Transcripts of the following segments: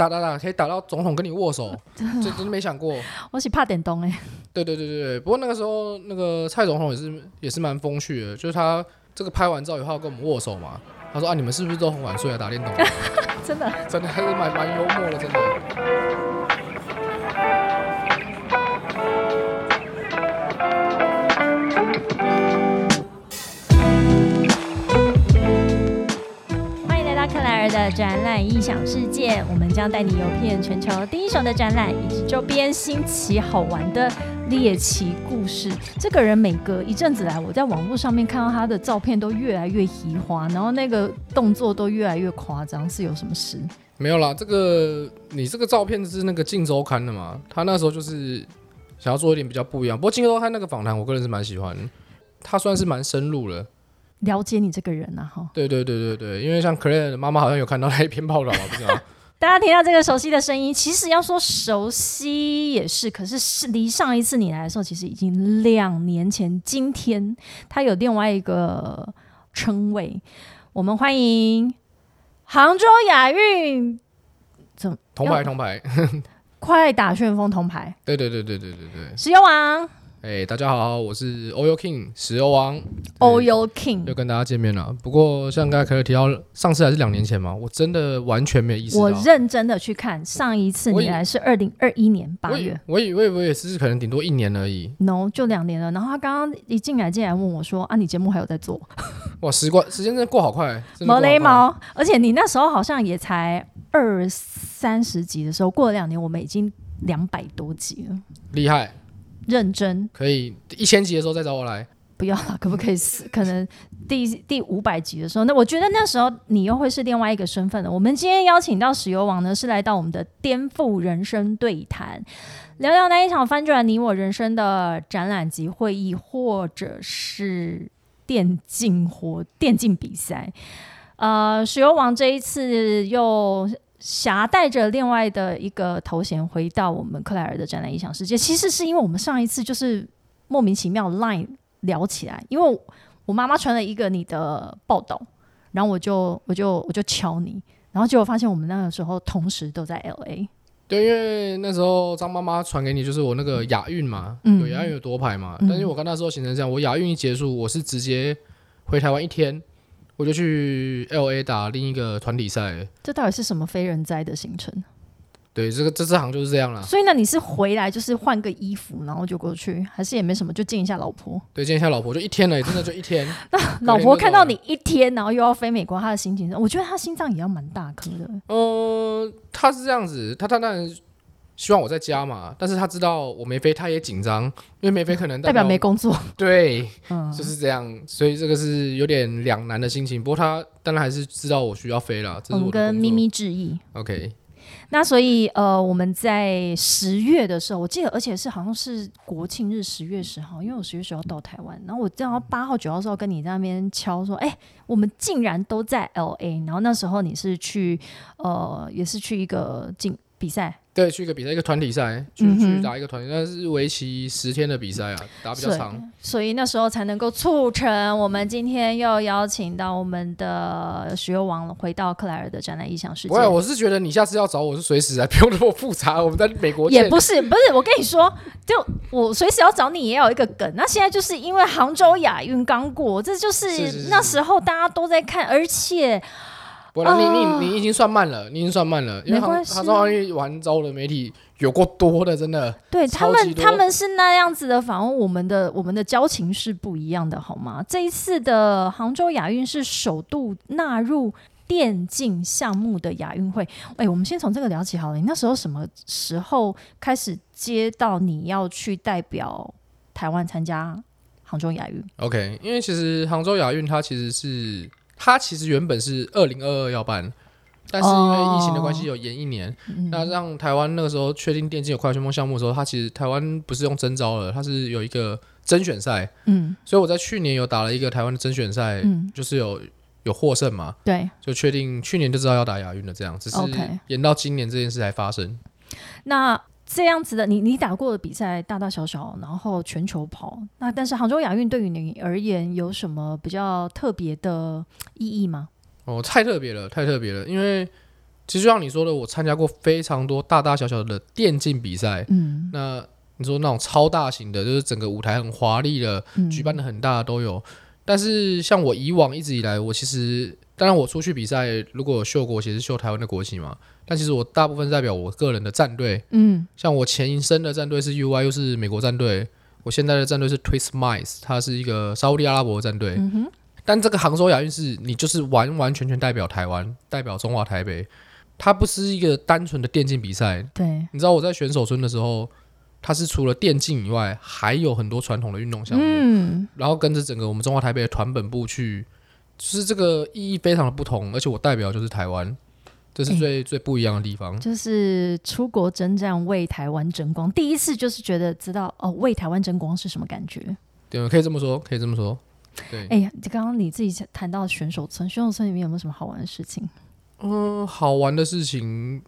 打打打可以打到总统跟你握手，这真的没想过。我是怕点东 哎，对对对对对，不过那个时候那个蔡总统也是也是蛮风趣的，就是他这个拍完照以后要跟我们握手嘛，他说啊你们是不是都很晚睡啊打电动？真的真的还是蛮蛮幽默的，真的。的展览异想世界，我们将带你游遍全球第一手的展览以及周边新奇好玩的猎奇故事。这个人每隔一阵子来，我在网络上面看到他的照片都越来越移花，然后那个动作都越来越夸张，是有什么事？没有啦，这个你这个照片是那个《镜周刊》的嘛？他那时候就是想要做一点比较不一样。不过《镜周刊》那个访谈，我个人是蛮喜欢，他算是蛮深入了。了解你这个人啊，哈！对对对对对，因为像 Clare 的妈妈好像有看到那一篇报道嘛，不知道？大家听到这个熟悉的声音，其实要说熟悉也是，可是是离上一次你来的时候，其实已经两年前。今天他有另外一个称谓，我们欢迎杭州亚运怎么铜牌铜牌，快打旋风铜牌，对对对对对对对。石油王哎，大家好，我是 Oil King 石油王，Oil King，又跟大家见面了。不过像刚才可乐提到，上次还是两年前嘛，我真的完全没有意识到。我认真的去看，上一次以你来是二零二一年八月。我以为我也是可能顶多一年而已。No，就两年了。然后他刚刚一进来，竟然问我说：“啊，你节目还有在做？”哇，时光时间真的过好快，毛雷毛，而且你那时候好像也才二三十集的时候，过了两年，我们已经两百多集了。厉害，认真可以一千集的时候再找我来。不要了，可不可以死？可能第第五百集的时候，那我觉得那时候你又会是另外一个身份了。我们今天邀请到石油王呢，是来到我们的颠覆人生对谈，聊聊那一场翻转你我人生的展览及会议，或者是电竞活电竞比赛。呃，石油王这一次又携带着另外的一个头衔回到我们克莱尔的展览异想世界，其实是因为我们上一次就是莫名其妙 Line 聊起来，因为我妈妈传了一个你的报道，然后我就我就我就敲你，然后结果发现我们那个时候同时都在 LA，对，因为那时候张妈妈传给你，就是我那个亚运嘛，嗯有亚运有多牌嘛。嗯但是我跟那时候行程这样，我亚运一结束，我是直接回台湾一天，我就去 L A 打另一个团体赛。这到底是什么非人哉的行程？对，这个这这行就是这样了。所以呢，你是回来就是换个衣服，然后就过去，还是也没什么，就见一下老婆？对，见一下老婆就一天了，真的就一天。那老婆看到你一天，然后又要飞美国，她的心情，我觉得她心脏也要蛮大颗的。呃，她是这样子，她她当然希望我在家嘛，但是他知道我没飞，他也紧张，因为没飞可能代表没工作，对，嗯，就是这样，所以这个是有点两难的心情。不过他当然还是知道我需要飞了，这我们跟咪咪致意。OK，那所以呃，我们在十月的时候，我记得，而且是好像是国庆日十月十号，因为我十月十号到台湾，然后我正好八号九号的时候跟你在那边敲说，哎、我们竟然都在 L A，然后那时候你是去呃，也是去一个竞比赛，对，去一个比赛，一个团体赛，去、嗯去打一个团体，那是为期十天的比赛啊，打比较长。所以那时候才能够促成我们今天又邀请到我们的石油王回到克莱尔的展览异想世界不。会，我是觉得你下次要找我是随时啊，不用那么复杂。我们在美国，也不是，不是，我跟你说，就我随时要找你也有一个梗。那现在就是因为杭州亚运刚过，这就是是是是那时候大家都在看，而且不然你啊你你已经算慢了，你已经算慢了，因为杭州奥运完之后的媒体有过多的，真的。对他们他们是那样子的访问，我们的我们的交情是不一样的，好吗？这一次的杭州亚运是首度纳入。电竞项目的亚运会，哎、我们先从这个聊起好了。你那时候什么时候开始接到你要去代表台湾参加杭州亚运？OK，因为其实杭州亚运它其实是它其实原本是二零二二要办，但是因为疫情的关系有延一年。嗯那让台湾那个时候确定电竞有快旋风项目的时候，他其实台湾不是用征招了，它是有一个甄选赛，嗯所以我在去年有打了一个台湾的甄选赛，嗯，就是有有获胜嘛，对。就确定去年就知道要打亚运了，这样只是 OK 延到今年这件事才发生。那这样子的，你你打过的比赛大大小小，然后全球跑，那但是杭州亚运对于你而言有什么比较特别的意义吗？哦，太特别了，太特别了，因为其实就像你说的，我参加过非常多大大小小的电竞比赛。嗯那你说那种超大型的，就是整个舞台很华丽的，嗯，举办的很大的都有。但是像我以往一直以来，我其实当然我出去比赛，如果有秀国旗是秀台湾的国旗嘛，但其实我大部分代表我个人的战队。嗯像我前一生的战队是 UI，又是美国战队。我现在的战队是 Twist Mice，它是一个沙烏地阿拉伯的战队。嗯哼，但这个杭州亚运是你就是完完全全代表台湾，代表中华台北，它不是一个单纯的电竞比赛。对，你知道我在选手村的时候，它是除了电竞以外，还有很多传统的运动项目，嗯然后跟着整个我们中华台北的团本部去，就是这个意义非常的不同，而且我代表就是台湾，这是最、最不一样的地方。就是出国征战为台湾争光，第一次就是觉得知道哦，为台湾争光是什么感觉。对，可以这么说，可以这么说。对，哎呀，刚刚你自己谈到选手村，选手村里面有没有什么好玩的事情？嗯，好玩的事情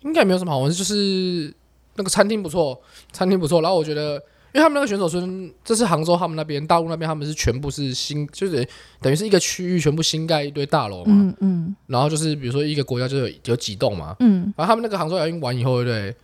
应该没有什么好玩，就是那个餐厅不错，餐厅不错。然后我觉得，因为他们那个选手村，这是杭州他们那边，大陆那边他们是全部是新，就是等于是一个区域全部新盖一堆大楼嘛。嗯嗯然后就是比如说一个国家就有有几栋嘛，嗯，然后他们那个杭州亚运完以后，对不对？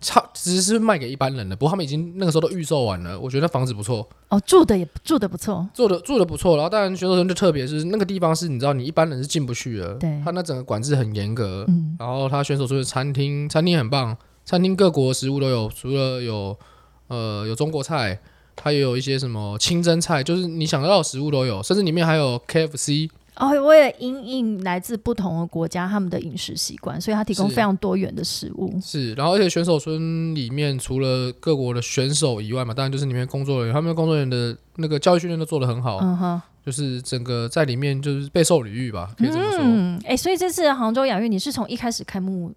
差只是卖给一般人的，不过他们已经那个时候都预售完了。我觉得那房子不错，哦，住的也住的不错，住的住的不错。然后当然选手村就特别是那个地方是你知道你一般人是进不去的，对他那整个管制很严格。嗯然后他选手村的餐厅，餐厅很棒，餐厅各国食物都有，除了有呃有中国菜，它也有一些什么清真菜，就是你想得到的食物都有，甚至里面还有 KFC。哦，为了因应来自不同的国家他们的饮食习惯，所以它提供非常多元的食物。是，然后而且选手村里面除了各国的选手以外嘛，当然就是里面工作人员，他们的工作人员的那个教育训练都做得很好，嗯哼，就是整个在里面就是备受礼遇吧，可以这么说。嗯，哎、所以这次杭州亚运，你是从一开始开幕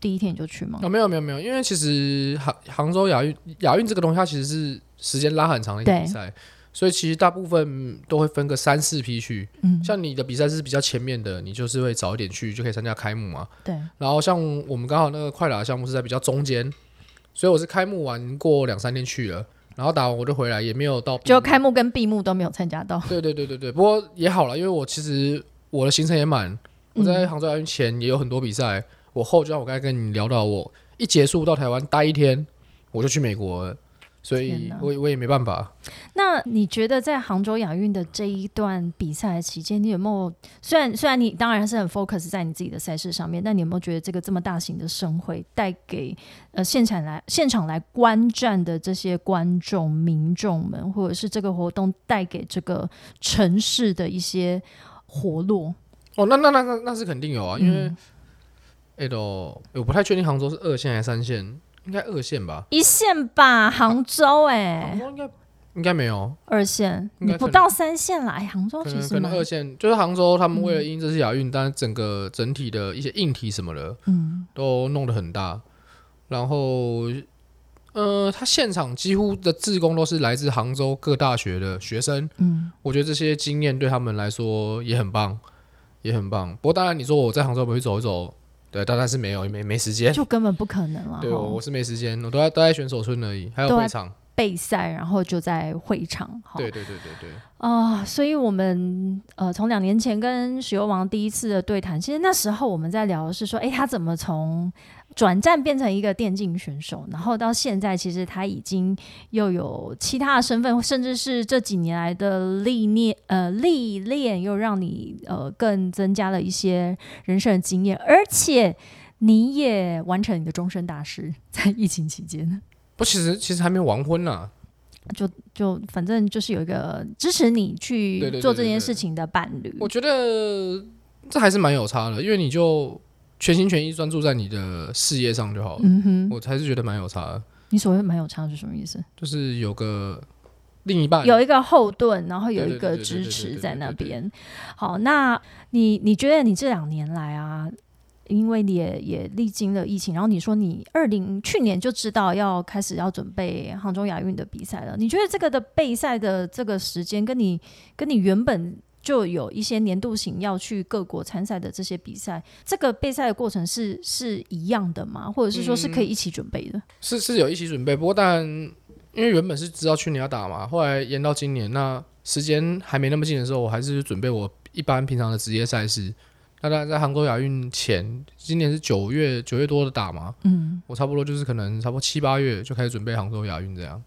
第一天你就去吗？哦，没有没有没有，因为其实杭杭州亚运亚运这个东西，它其实是时间拉很长的一个比赛，所以其实大部分都会分个三四批去。嗯，像你的比赛是比较前面的，你就是会早一点去，就可以参加开幕嘛。对，然后像我们刚好那个快打项目是在比较中间，所以我是开幕完过两三天去了，然后打完我就回来，也没有到就开幕跟闭幕都没有参加到。对对对对对，不过也好了，因为我其实我的行程也满，我在杭州亚运前也有很多比赛，我后就像我刚才跟你聊到，我一结束到台湾待一天，我就去美国了，所以我我也没办法。那你觉得在杭州亚运的这一段比赛期间，你有没有虽然虽然你当然是很 focus 在你自己的赛事上面，但你有没有觉得这个这么大型的盛会带给呃现场来现场来观战的这些观众民众们，或者是这个活动带给这个城市的一些活络？哦，那那那那那是肯定有啊，因为嗯哎都、我不太确定杭州是二线还是三线，应该二线吧？一线吧，杭州哎、杭州应该应该没有，二线，应该你不到三线啦。哎，杭州可其实蛮能可能二线就是杭州，他们为了因这次亚运，但整个整体的一些硬体什么的，嗯都弄得很大，然后，呃，他现场几乎的志工都是来自杭州各大学的学生，嗯我觉得这些经验对他们来说也很棒，也很棒。不过当然，你说我在杭州回去走一走，对，当然是没有，没没时间。就根本不可能了。对，我我是没时间，我都在都在选手村而已，还有会场。备赛，然后就在会场。哈对对对对对，啊、所以我们呃，从两年前跟石油王第一次的对谈，其实那时候我们在聊的是说，诶，他怎么从转战变成一个电竞选手，然后到现在，其实他已经又有其他的身份，甚至是这几年来的历练，呃，历练又让你呃更增加了一些人生的经验，而且你也完成你的终身大事，在疫情期间。不，其实其实还没完婚呢。就就反正就是有一个支持你去做这件事情的伴侣，我觉得这还是蛮有差的，因为你就全心全意专注在你的事业上就好了。嗯哼，我还是觉得蛮有差的，你所谓蛮有差是什么意思？就是有个另一半，有一个后盾，然后有一个支持在那边。好，那你你觉得你这两年来啊，因为你也也历经了疫情，然后你说你二零去年就知道要开始要准备杭州亚运的比赛了，你觉得这个的备赛的这个时间，跟你跟你原本就有一些年度型要去各国参赛的这些比赛，这个备赛的过程是是一样的吗？或者是说是可以一起准备的？是是有一起准备，不过当然，因为原本是知道去年要打嘛，后来延到今年，那时间还没那么近的时候，我还是准备我一般平常的职业赛事。那当然在杭州亚运前，今年是九月九月多的打嘛，嗯，我差不多就是可能差不多七八月就开始准备杭州亚运这样。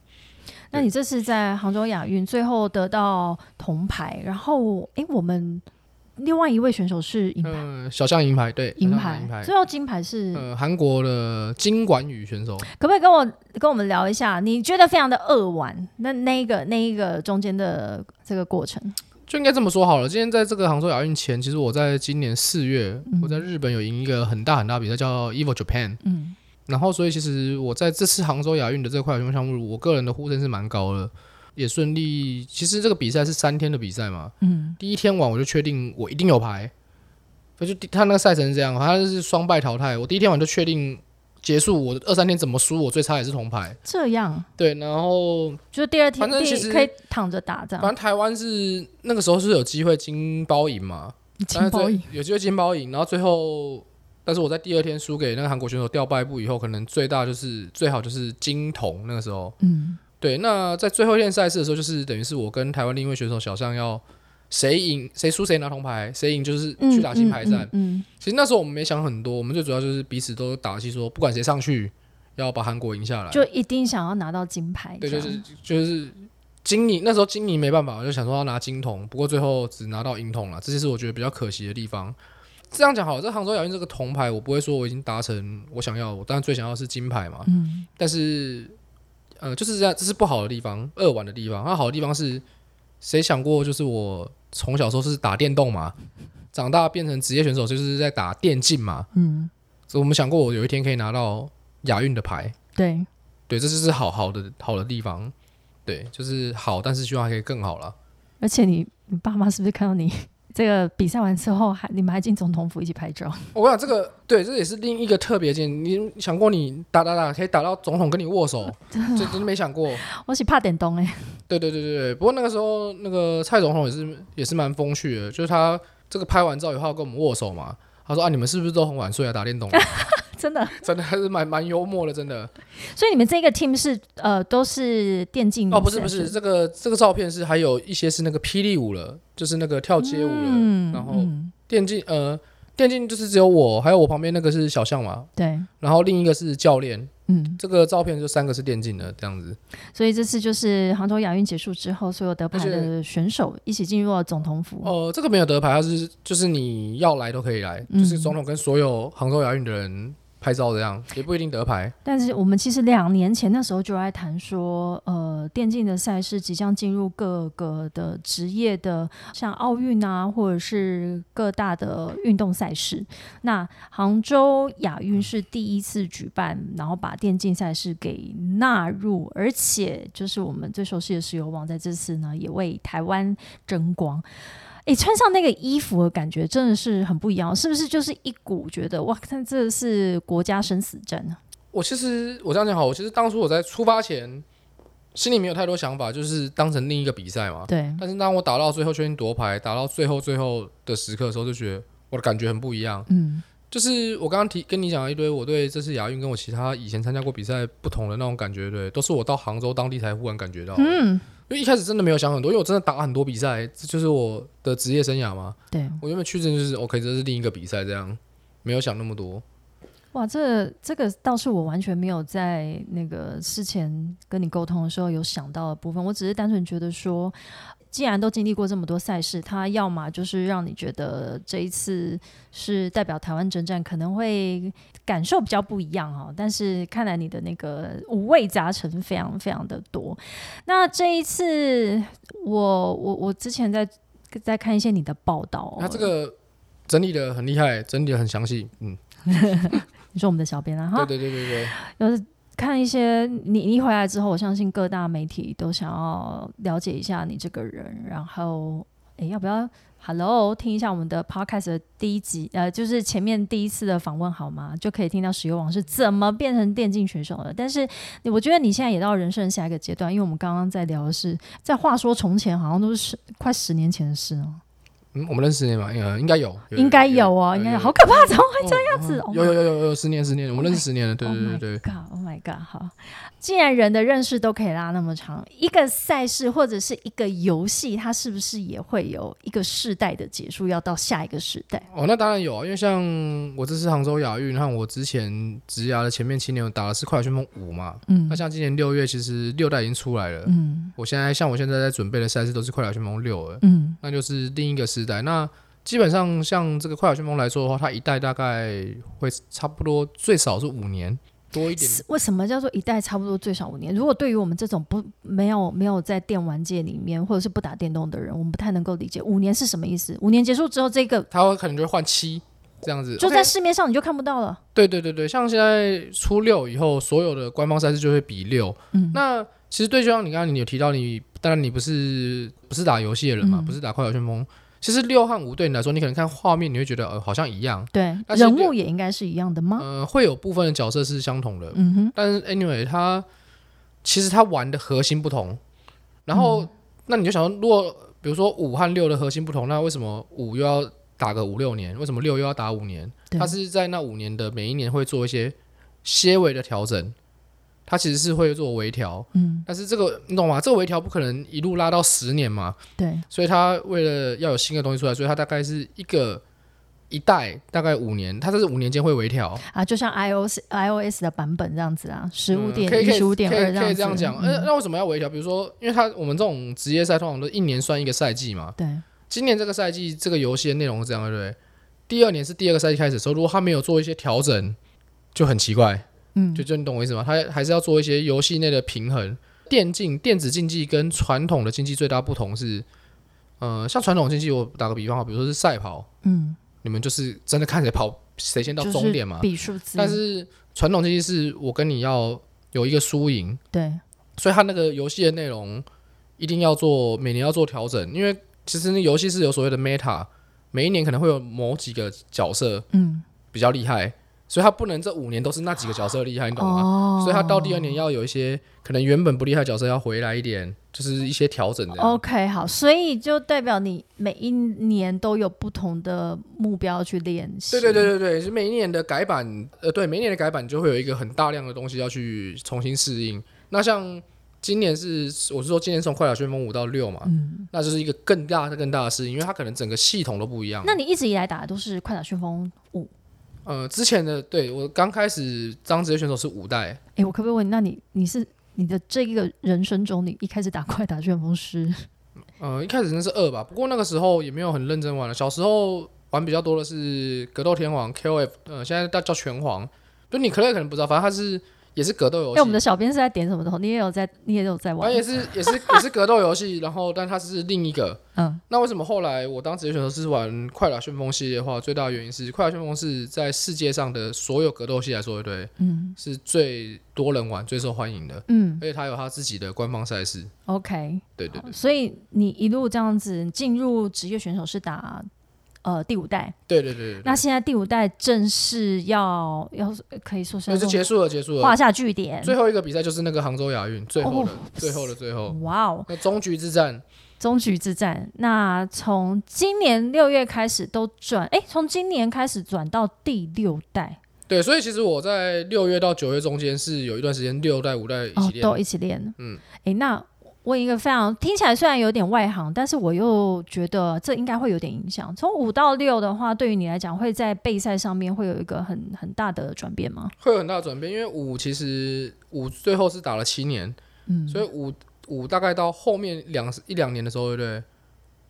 那你这次在杭州亚运最后得到铜牌，然后诶，我们另外一位选手是银牌，嗯，小象银牌，对，银牌银，牌。最后金牌是呃，韩国的金管宇选手，可不可以跟我跟我们聊一下？你觉得非常的扼腕，那那一个那一个中间的这个过程，就应该这么说好了。今天在这个杭州亚运前，其实我在今年四月，嗯我在日本有赢一个很大很大比赛，叫 Evil Japan。嗯然后，所以其实我在这次杭州亚运的这块游泳项目，我个人的呼声是蛮高的，也顺利。其实这个比赛是三天的比赛嘛，嗯第一天晚我就确定我一定有牌，就就他那个赛程是这样，他是双败淘汰。我第一天晚就确定结束，我二三天怎么输，我最差也是铜牌。这样对，然后就是第二天反正其实可以躺着打这样，反正台湾是那个时候是有机会金包银嘛，金包银，有机会金包银，然后最后，但是我在第二天输给那个韩国选手掉败部以后，可能最大就是最好就是金铜那个时候。嗯对，那在最后一天赛事的时候，就是等于是我跟台湾另一位选手小象要谁赢谁输谁拿铜牌，谁赢就是嗯去打金牌战。嗯嗯其实那时候我们没想很多，我们最主要就是彼此都打气说，不管谁上去要把韩国赢下来。就一定想要拿到金牌，对，就是就是金尼那时候金尼没办法，我就想说要拿金铜，不过最后只拿到银铜了，这些是我觉得比较可惜的地方。这样讲好了，在杭州亚运这个铜牌，我不会说我已经达成我想要，我当然最想要的是金牌嘛。嗯但是，呃，就是这样，这是不好的地方，二玩的地方。那好的地方是，谁想过就是我从小时候是打电动嘛，长大变成职业选手就是在打电竞嘛，嗯，所以我们想过我有一天可以拿到亚运的牌。对，对，这就是好好的好的地方。对，就是好，但是希望还可以更好了。而且你你爸妈是不是看到你这个比赛完之后，还你们还进总统府一起拍照？我想这个对，这也是另一个特别劲。你想过你打打打可以打到总统跟你握手，这真的没想过。我是怕点东哎，对对对对对，不过那个时候那个蔡总统也是也是蛮风趣的，就是他这个拍完照以后要跟我们握手嘛。他说啊，你们是不是都很晚睡啊？打电动啊，真的。真的还是蛮蛮幽默的，真的。所以你们这个 team 是呃都是电竞哦，不是不是，这个这个照片是还有一些是那个霹雳舞了，就是那个跳街舞了，嗯然后嗯电竞呃电竞就是只有我，还有我旁边那个是小象嘛，对，然后另一个是教练。嗯，这个照片就三个是电竞的这样子。所以这次就是杭州亚运结束之后，所有得牌的选手一起进入了总统府。哦、这个没有得牌，它是就是你要来都可以来，嗯就是总统跟所有杭州亚运的人拍照这样，也不一定得牌。但是我们其实两年前那时候就在谈说，呃，电竞的赛事即将进入各个的职业的，像奥运啊，或者是各大的运动赛事。那杭州亚运是第一次举办，然后把电竞赛事给纳入，而且就是我们最熟悉的石油网在这次呢也为台湾争光。诶，穿上那个衣服的感觉真的是很不一样，是不是？就是一股觉得哇，看这是国家生死战啊！我其实我这样讲好，我其实当初我在出发前心里没有太多想法，就是当成另一个比赛嘛。对，但是当我打到最后确定夺牌，打到最后最后的时刻的时候，就觉得我的感觉很不一样。嗯就是我刚刚提跟你讲了一堆，我对这次亚运跟我其他以前参加过比赛不同的那种感觉，对，都是我到杭州当地才忽然感觉到。嗯，因为一开始真的没有想很多，因为我真的打很多比赛，这就是我的职业生涯嘛。对，我原本去真就是 OK，这是另一个比赛，这样没有想那么多。哇，这这个倒是我完全没有在那个事前跟你沟通的时候有想到的部分，我只是单纯觉得说。既然都经历过这么多赛事，他要么就是让你觉得这一次是代表台湾征战，可能会感受比较不一样哈。但是看来你的那个五味杂陈非常非常的多。那这一次，我我我之前在在看一些你的报道、那这个整理的很厉害，整理的很详细。嗯，你说我们的小编啊，哈对，对对对对，有看一些你你回来之后，我相信各大媒体都想要了解一下你这个人，然后诶，要不要 Hello 听一下我们的 Podcast 的第一集，呃，就是前面第一次的访问好吗？就可以听到石油王是怎么变成电竞选手的。但是我觉得你现在也到人生下一个阶段，因为我们刚刚在聊的是，在话说从前，好像都是十快十年前的事哦。嗯，我们认识十年嘛，呃，应该有，应该有哦，应该有，好可怕，怎么会这样子？有有有有有十年十年，我们认识十年了，对对对对。God，Oh my God，好，既然人的认识都可以拉那么长，一个赛事或者是一个游戏，它是不是也会有一个世代的结束，要到下一个时代？哦，那当然有啊，因为像我这次杭州亚运，和我之前职涯的前面七年，我打的是快乐旋风五嘛，嗯。那像今年六月，其实六代已经出来了，嗯。我现在像我现在在准备的赛事都是快乐旋风六了，嗯。那就是另一个时代。那基本上像这个快打旋风来说的话，它一代大概会差不多最少是五年多一点。为什么叫做一代差不多最少五年？如果对于我们这种不没有没有在电玩界里面或者是不打电动的人，我们不太能够理解五年是什么意思。五年结束之后，这个它会可能就会换七这样子，就在市面上你就看不到了。对对对对，像现在初六以后，所有的官方赛事就会比六。嗯那其实对，就像你刚刚你有提到你，当然你不是不是打游戏的人嘛，嗯不是打快打旋风。其实六和五对你来说，你可能看画面，你会觉得呃好像一样，对，人物也应该是一样的吗？呃，会有部分的角色是相同的，嗯哼，但是 anyway，它其实它玩的核心不同。然后，嗯那你就想说，如果比如说五和六的核心不同，那为什么五又要打个五六年？为什么六又要打五年？对它是在那五年的每一年会做一些些微的调整，它其实是会做微调。嗯，但是这个你懂吗？这个微调不可能一路拉到十年嘛，对，所以它为了要有新的东西出来，所以它大概是一个一代大概五年，它这是五年间会微调。啊，就像 iOS iOS 的版本这样子啊，十五点一、十五点可以二样。可以这样讲。嗯呃，那为什么要微调？比如说，因为它我们这种职业赛通常都一年算一个赛季嘛。对，今年这个赛季这个游戏的内容是这样，对不对？第二年是第二个赛季开始的时候，如果它没有做一些调整，就很奇怪。嗯，就就你懂我意思吗？他还是要做一些游戏内的平衡。电竞电子竞技跟传统的竞技最大不同是，呃，像传统竞技，我打个比方啊，比如说是赛跑，嗯，你们就是真的看谁跑谁先到终点嘛。比数字，但是传统竞技是我跟你要有一个输赢，对，所以他那个游戏的内容一定要做每年要做调整，因为其实那游戏是有所谓的 meta，每一年可能会有某几个角色嗯，比较厉害，所以他不能这五年都是那几个角色厉害，你懂吗？哦，所以他到第二年要有一些可能原本不厉害的角色要回来一点，就是一些调整的。OK，好，所以就代表你每一年都有不同的目标去练习。对对对对对，是每一年的改版，呃，对，每一年的改版就会有一个很大量的东西要去重新适应。那像今年是，我是说今年从快打旋风五到六嘛，嗯，那就是一个更大的更大的适应，因为它可能整个系统都不一样。那你一直以来打的都是快打旋风五？呃，之前的对我刚开始当职业选手是五代，诶，我可不可以问你，那你你是你的这一个人生中，你一开始打怪打旋风师？呃，一开始真是二吧，不过那个时候也没有很认真玩了。小时候玩比较多的是格斗天王 KOF，呃，现在叫叫拳皇，就你可能可能不知道，反正他是也是格斗游哎、戏。我们的小编是在点什么头？你也有在，你也有在玩？也是也是 也是格斗游戏，然后但它是另一个。嗯，那为什么后来我当职业选手是玩快打旋风系列的话，最大的原因是快打旋风是在世界上的所有格斗系来说，对不对？嗯是最多人玩、最受欢迎的，嗯而且它有它自己的官方赛事。，OK。对对对所以你一路这样子进入职业选手是打呃第五代，对对对对那现在第五代正式要要可以说是结束了，结束了。画下句点。最后一个比赛就是那个杭州亚运，最后的、哦最后的最后，哇哦，那终局之战。终局之战。那从今年六月开始都转，哎，从今年开始转到第六代对，所以其实我在六月到九月中间是有一段时间六代五代一起哦，练。都一起练。嗯，哎，那问一个非常听起来虽然有点外行，但是我又觉得这应该会有点影响。从五到六的话，对于你来讲，会在备赛上面会有一个很很大的转变吗？会有很大的转变，因为五其实五最后是打了七年，嗯，所以五五大概到后面两一两年的时候，对不对？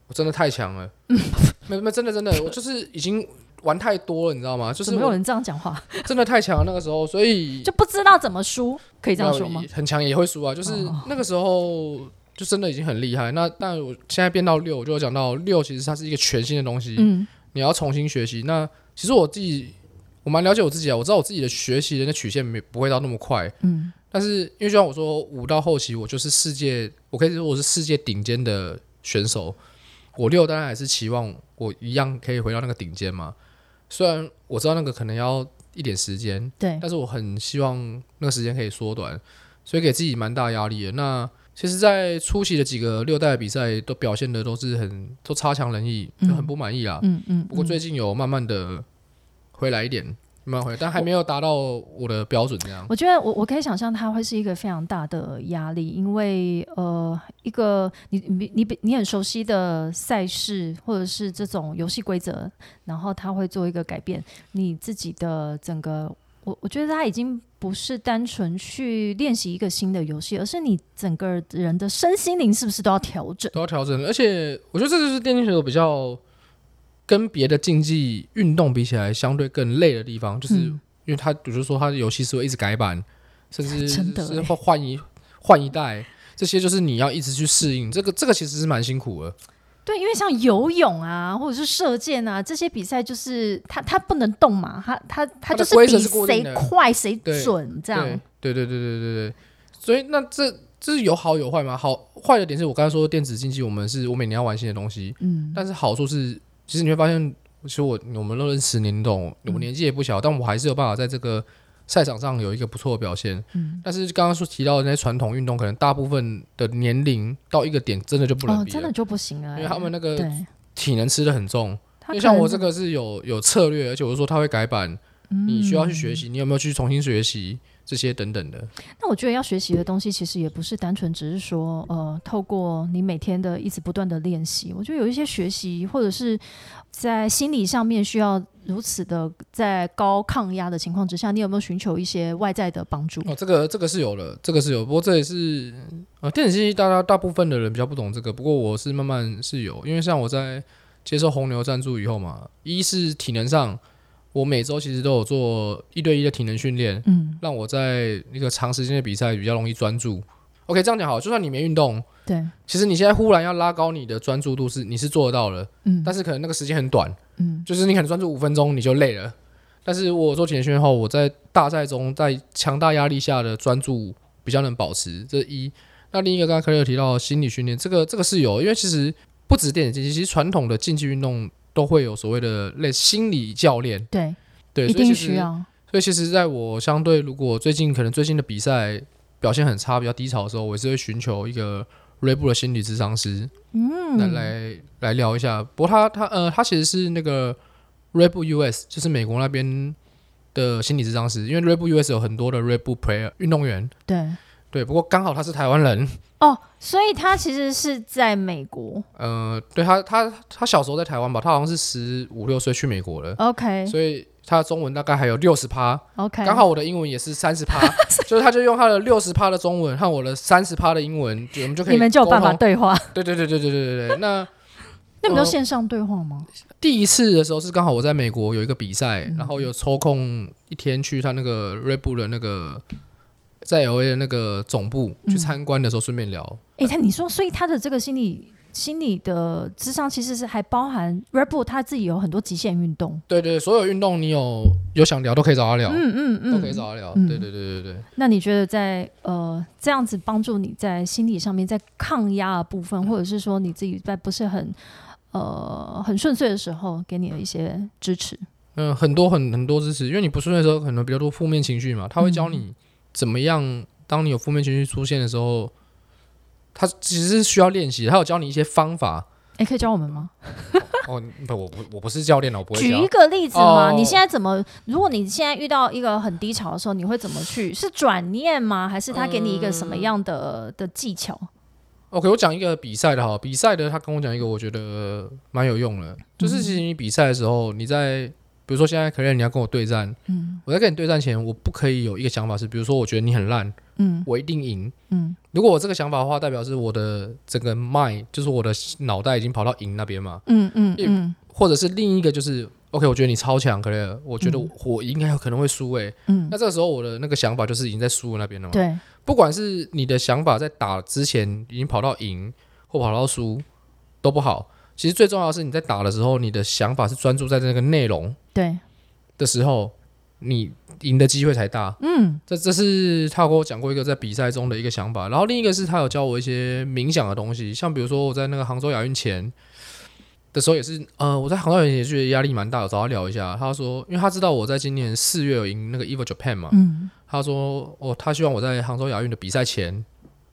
我真的太强了，没没真的真的，我就是已经玩太多了，你知道吗？就是没有人这样讲话？真的太强了那个时候，所以就不知道怎么输，可以这样说吗？很强也会输啊，就是哦那个时候就真的已经很厉害。那但我现在变到六，我就有讲到六其实它是一个全新的东西，嗯你要重新学习。那其实我自己我蛮了解我自己啊，我知道我自己的学习人的曲线没不会到那么快，嗯但是因为就像我说，五到后期我就是世界，我可以说我是世界顶尖的选手。我六当然还是期望我一样可以回到那个顶尖嘛，虽然我知道那个可能要一点时间，对，但是我很希望那个时间可以缩短，所以给自己蛮大压力的。那其实，在初期的几个六代比赛都表现的都是很都差强人意，就很不满意啦。嗯嗯，不过最近有慢慢的回来一点，慢慢回，但还没有达到我的标准这样。我觉得我我可以想象它会是一个非常大的压力，因为呃，一个你你你你很熟悉的赛事或者是这种游戏规则，然后他会做一个改变，你自己的整个，我我觉得他已经不是单纯去练习一个新的游戏，而是你整个人的身心灵是不是都要调整？都要调整，而且我觉得这就是电竞选手比较跟别的竞技运动比起来相对更累的地方，就是嗯因为它比如说它的游戏是会一直改版，甚至 是换换一换一代，这些就是你要一直去适应，这个这个其实是蛮辛苦的。对，因为像游泳啊，或者是射箭啊这些比赛，就是它它不能动嘛，它它它就是比谁快谁准这样。对对对对对对对，所以那这这是有好有坏嘛？好坏的点是我刚才说的电子竞技，我们是我每年要玩新的东西，嗯，但是好处是，其实你会发现，其实我我们都认识十年，你懂，我年纪也不小，但我还是有办法在这个赛场上有一个不错的表现。嗯。但是刚刚说提到的那些传统运动，可能大部分的年龄到一个点，真的就不能哦，比了，真的就不行了欸，因为他们那个对，体能吃的很重。他因为像我这个是有有策略，而且我是说他会改版，你需要去学嗯习，你有没有去重新学习这些等等的。那我觉得要学习的东西，其实也不是单纯只是说，呃，透过你每天的一直不断的练习。我觉得有一些学习，或者是在心理上面需要如此的在高抗压的情况之下，你有没有寻求一些外在的帮助？哦，这个这个是有的，这个是有，不过这也是呃，电子信息大家大部分的人比较不懂这个，不过我是慢慢是有，因为像我在接受红牛赞助以后嘛，一是体能上，我每周其实都有做一对一的体能训练，嗯，让我在那个长时间的比赛比较容易专注。OK，这样讲好，就算你没运动，对，其实你现在忽然要拉高你的专注度是你是做得到的，嗯但是可能那个时间很短，嗯就是你可能专注五分钟你就累了。但是我做体能训练后，我在大赛中在强大压力下的专注比较能保持，这一。那另一个刚刚科瑞有提到心理训练，这个这个是有，因为其实不止电子竞技，其实传统的竞技运动都会有所谓的类心理教练，对，对，一所以其实定需要。所以其实在我相对如果最近可能最近的比赛表现很差、比较低潮的时候，我也是会寻求一个锐步的心理咨商师，嗯，来来来聊一下。不过他他呃，他其实是那个 r e b US，就是美国那边的心理咨商师，因为 r e b US 有很多的 r e b player 运动员，对，对，不过刚好他是台湾人，哦，所以他其实是在美国。呃，对他他他小时候在台湾吧，他好像是十五六岁去美国了，OK 所以他的中文大概还有六十趴。OK，刚好我的英文也是三十趴，就是他就用他的六十趴的中文和我的三十趴的英文，我们就可以你们就有办。法对话。对对对对对对对对。那那你们都呃线上对话吗？第一次的时候是刚好我在美国有一个比赛，嗯然后有抽空一天去他那个 Red Bull 的那个在 LA 的那个总部嗯去参观的时候，顺便聊。诶，他你说，所以他的这个心理心理的智商其实是还包含 Red Bull 他自己有很多极限运动。对对，所有运动你有有想聊都可以找他聊，嗯嗯嗯，都可以找他聊。嗯对对对对对。那你觉得在呃这样子帮助你在心理上面，在抗压的部分，或者是说你自己在不是很呃很顺遂的时候，给你的一些支持？嗯，很多很很多支持，因为你不顺的时候，可能比较多负面情绪嘛，他会教嗯你怎么样，当你有负面情绪出现的时候，他其实是需要练习，他有教你一些方法。诶，可以教我们吗？哦，不，我不，我不是教练了，我不会举一。个例子吗，哦你现在怎么？如果你现在遇到一个很低潮的时候，你会怎么去？是转念吗？还是他给你一个什么样的、的技巧？OK，我讲一个比赛的哈，比赛的他跟我讲一个我觉得蛮有用的，就是其实你比赛的时候，你在比如说现在可能你要跟我对战，嗯。我在跟你对战前，我不可以有一个想法是，比如说我觉得你很烂，嗯。我一定赢。嗯。如果我这个想法的话，代表是我的整个 mind，就是我的脑袋已经跑到赢那边嘛，嗯嗯嗯。或者是另一个就是 OK，我觉得你超强，可能我觉得我应该有可能会输诶、嗯。那，这个时候我的那个想法就是已经在输那边了嘛。对，不管是你的想法在打之前已经跑到赢或跑到输都不好，其实最重要的是你在打的时候，你的想法是专注在那个内容对，的时候，你赢的机会才大。嗯。这这是他有跟我讲过一个在比赛中的一个想法，然后另一个是他有教我一些冥想的东西，像比如说我在那个杭州亚运前的时候也是，呃，我在杭州亚运也觉得压力蛮大找他聊一下，他说，因为他知道我在今年四月有赢那个 EVO Japan 嘛，嗯。他说哦，他希望我在杭州亚运的比赛前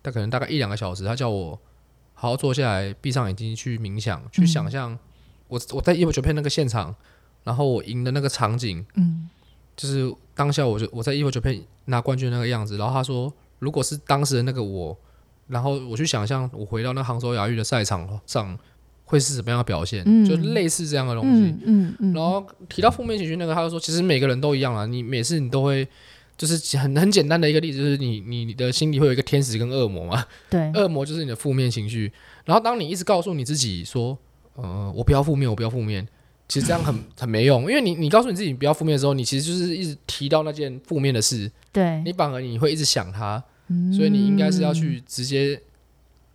他可能大概一两个小时，他叫我好好坐下来，闭上眼睛去冥想，去想象我我在 Evo Japan 那个现场，然后我赢的那个场景，嗯，就是当下我就我在 Evo Japan 拿冠军那个样子。然后他说，如果是当时的那个我，然后我去想象我回到那杭州亚运的赛场上会是什么样的表现，嗯就类似这样的东西。嗯嗯嗯，然后提到负面情绪那个，他就说，其实每个人都一样啊，你每次你都会。就是很很简单的一个例子，就是你你你的心里会有一个天使跟恶魔嘛，对，恶魔就是你的负面情绪。然后当你一直告诉你自己说，呃，我不要负面，我不要负面，其实这样很很没用，因为你你告诉你自己不要负面的时候，你其实就是一直提到那件负面的事，对，你反而你会一直想它，嗯。所以你应该是要去直接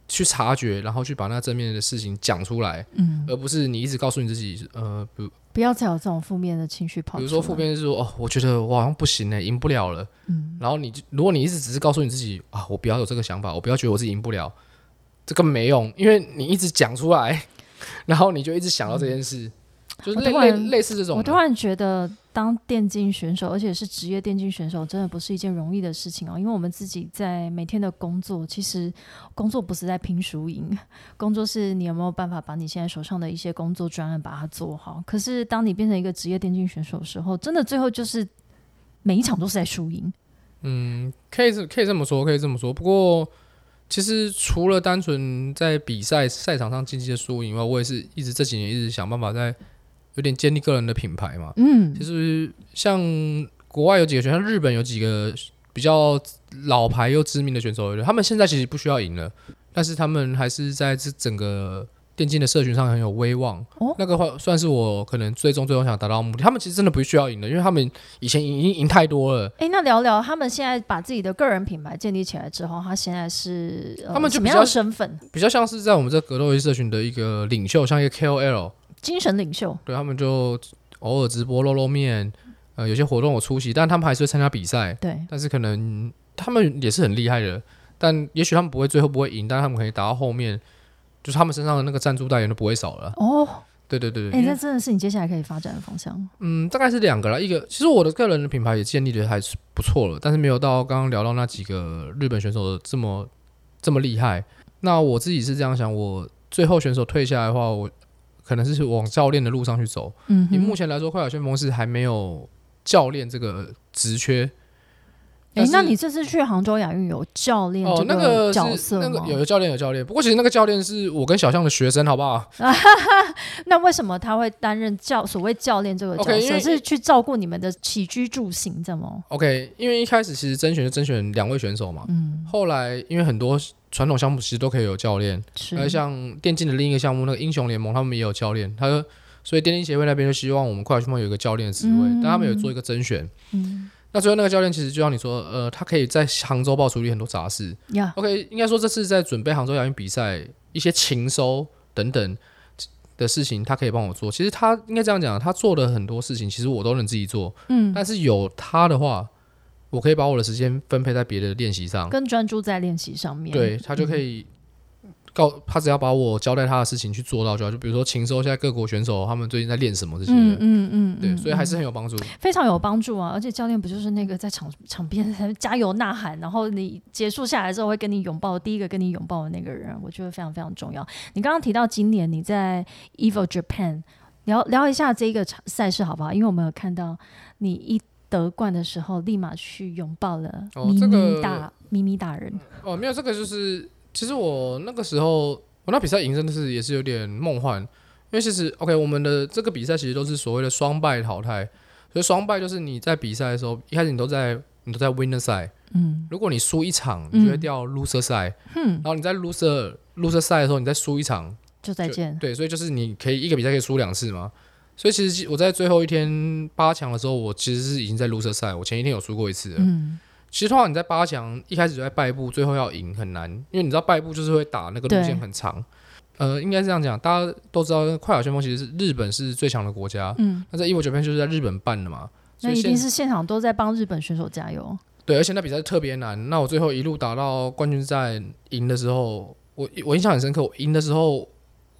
去察觉，然后去把那正面的事情讲出来，嗯，而不是你一直告诉你自己，呃，不不要再有这种负面的情绪跑出来。比如说负面是说，哦，我觉得我好像不行呢，赢不了了。嗯，然后你就如果你一直只是告诉你自己啊，我不要有这个想法，我不要觉得我自己赢不了，这根本没用，因为你一直讲出来，然后你就一直想到这件事，就是类类似这种。我突然觉得，当电竞选手，而且是职业电竞选手，真的不是一件容易的事情哦。因为我们自己在每天的工作，其实工作不是在拼输赢，工作是你有没有办法把你现在手上的一些工作专案把它做好。可是当你变成一个职业电竞选手的时候，真的最后就是每一场都是在输赢。嗯，可以是可以这么说，可以这么说。不过其实除了单纯在比赛赛场上竞技的输赢以外，我也是一直这几年一直想办法在有点建立个人的品牌嘛。嗯其实像国外有几个选手，像日本有几个比较老牌又知名的选手，他们现在其实不需要赢了，但是他们还是在这整个电竞的社群上很有威望。哦那个话算是我可能最终最终想达到的目的。他们其实真的不需要赢了，因为他们以前赢赢赢太多了。诶，那聊聊他们现在把自己的个人品牌建立起来之后，他现在是、呃、他们就比较身份？比较像是在我们这格斗游戏社群的一个领袖，像一个 KOL，精神领袖。对他们就偶尔直播露露面，呃，有些活动我出席，但他们还是会参加比赛。对，但是可能他们也是很厉害的，但也许他们不会最后不会赢，但他们可以打到后面，就是他们身上的那个赞助代言都不会少了。哦，对对对哎、那真的是你接下来可以发展的方向。嗯，大概是两个啦，一个其实我的个人的品牌也建立的还是不错了，但是没有到刚刚聊到那几个日本选手的这么这么厉害。那我自己是这样想，我最后选手退下来的话，我可能是往教练的路上去走。嗯哼，以目前来说，快打旋风是还没有教练这个职缺。哎、那你这次去杭州亚运有教练哦，这那个角是色？那个有有教练有教练，不过其实那个教练是我跟小象的学生，好不好？那为什么他会担任教所谓教练这个角色？是去照顾你们的起居住行，这么？OK，因为一开始其实甄选就甄选两位选手嘛，嗯，后来因为很多传统项目其实都可以有教练，是而像电竞的另一个项目那个英雄联盟，他们也有教练，他说所以电竞协会那边就希望我们快打旋风有一个教练的职位，嗯但他们有做一个甄选。嗯那最后那个教练其实就像你说，呃，他可以在杭州报处理很多杂事，呀，OK，应该说这次在准备杭州亚运比赛一些勤收等等的事情，他可以帮我做。其实他应该这样讲，他做的很多事情，其实我都能自己做。嗯，但是有他的话，我可以把我的时间分配在别的练习上。更专注在练习上面。对他就可以告他，只要把我交代他的事情去做到就好。就比如说勤收现在各国选手他们最近在练什么这些的，嗯嗯嗯，对，嗯所以还是嗯很有帮助。非常有帮助啊！而且教练不就是那个在场场边 加油呐喊，然后你结束下来之后会跟你拥抱，第一个跟你拥抱的那个人，我觉得非常非常重要。你刚刚提到今年你在 Evil Japan 聊聊一下这个赛事好不好？因为我们有看到你一得冠的时候，立马去拥抱了咪咪大、咪咪大人。哦，没有这个就是，其实我那个时候我那比赛赢真的是也是有点梦幻，因为其实 OK 我们的这个比赛其实都是所谓的双败淘汰，所以双败就是你在比赛的时候一开始你都在你都在 winner 赛，嗯如果你输一场，你就会掉 loser 赛，哼，然后你在 loser loser 赛的时候你再输一场，就就再见。对，所以就是你可以一个比赛可以输两次嘛。所以其实我在最后一天八强的时候，我其实是已经在 loser 赛，我前一天有输过一次了。嗯，其实通常你在八强一开始就在败部，最后要赢很难，因为你知道败部就是会打那个路线很长。呃，应该是这样讲，大家都知道快打旋风其实是日本是最强的国家，嗯，那在一 v 九 Japan 就是在日本办的嘛，那一定是现场都在帮日本选手加油。对，而且那比赛特别难。那我最后一路打到冠军战赢的时候，我我印象很深刻。我赢的时候，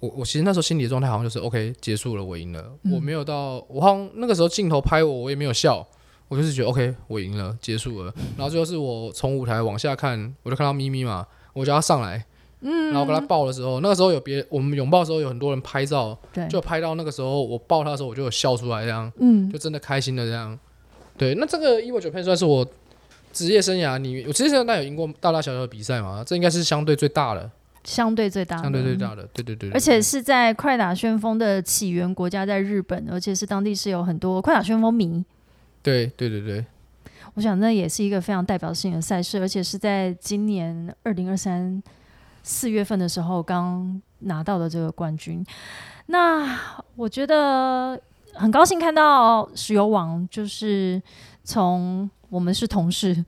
我我其实那时候心理的状态好像就是 OK 结束了，我赢了。嗯我没有到，我好像那个时候镜头拍我，我也没有笑，我就是觉得 OK 我赢了，结束了。然后最后是我从舞台往下看，我就看到咪咪嘛，我叫他上来，嗯，然后跟他抱的时候，那个时候有别我们拥抱的时候有很多人拍照，对，就拍到那个时候我抱他的时候，我就有笑出来，这样嗯就真的开心的这样。对，那这个 Evo Japan 算是我职业生涯里面，我职业生涯那有赢过大大小小的比赛嘛？这应该是相对最大的，相对最大的，相对最大的，对对对对而且是在快打旋风的起源国家在日本，而且是当地是有很多快打旋风迷。对对对对，我想那也是一个非常代表性的赛事，而且是在今年二零二三四月份的时候刚拿到的这个冠军。那我觉得很高兴看到石油王，就是从我们是同事，